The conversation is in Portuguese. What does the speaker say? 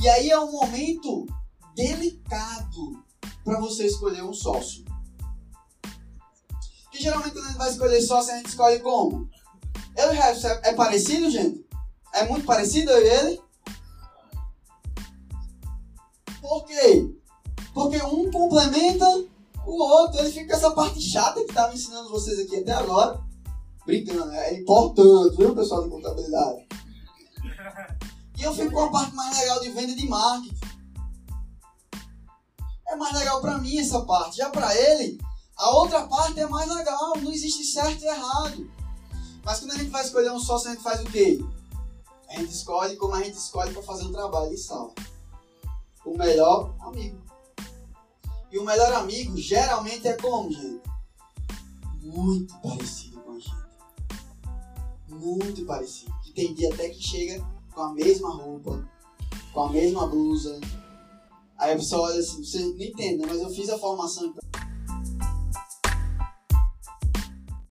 E aí é um momento delicado para você escolher um sócio. Que geralmente quando a gente vai escolher sócio, a gente escolhe como? E Rex é, é parecido, gente? É muito parecido eu e ele? Por quê? Porque um complementa o outro. Ele fica com essa parte chata que estava ensinando vocês aqui até agora. Brincando, é importante, viu, pessoal de contabilidade? E eu fico com a parte mais legal de venda de marketing. É mais legal para mim essa parte. Já para ele, a outra parte é mais legal. Não existe certo e errado. Mas quando a gente vai escolher um sócio, a gente faz o quê? A gente escolhe como a gente escolhe para fazer um trabalho de sala. O melhor amigo. E o melhor amigo geralmente é como, gente? Muito parecido com a gente. Muito parecido. Que tem dia até que chega com a mesma roupa, com a mesma blusa. Aí a pessoa olha assim, você não entende, mas eu fiz a formação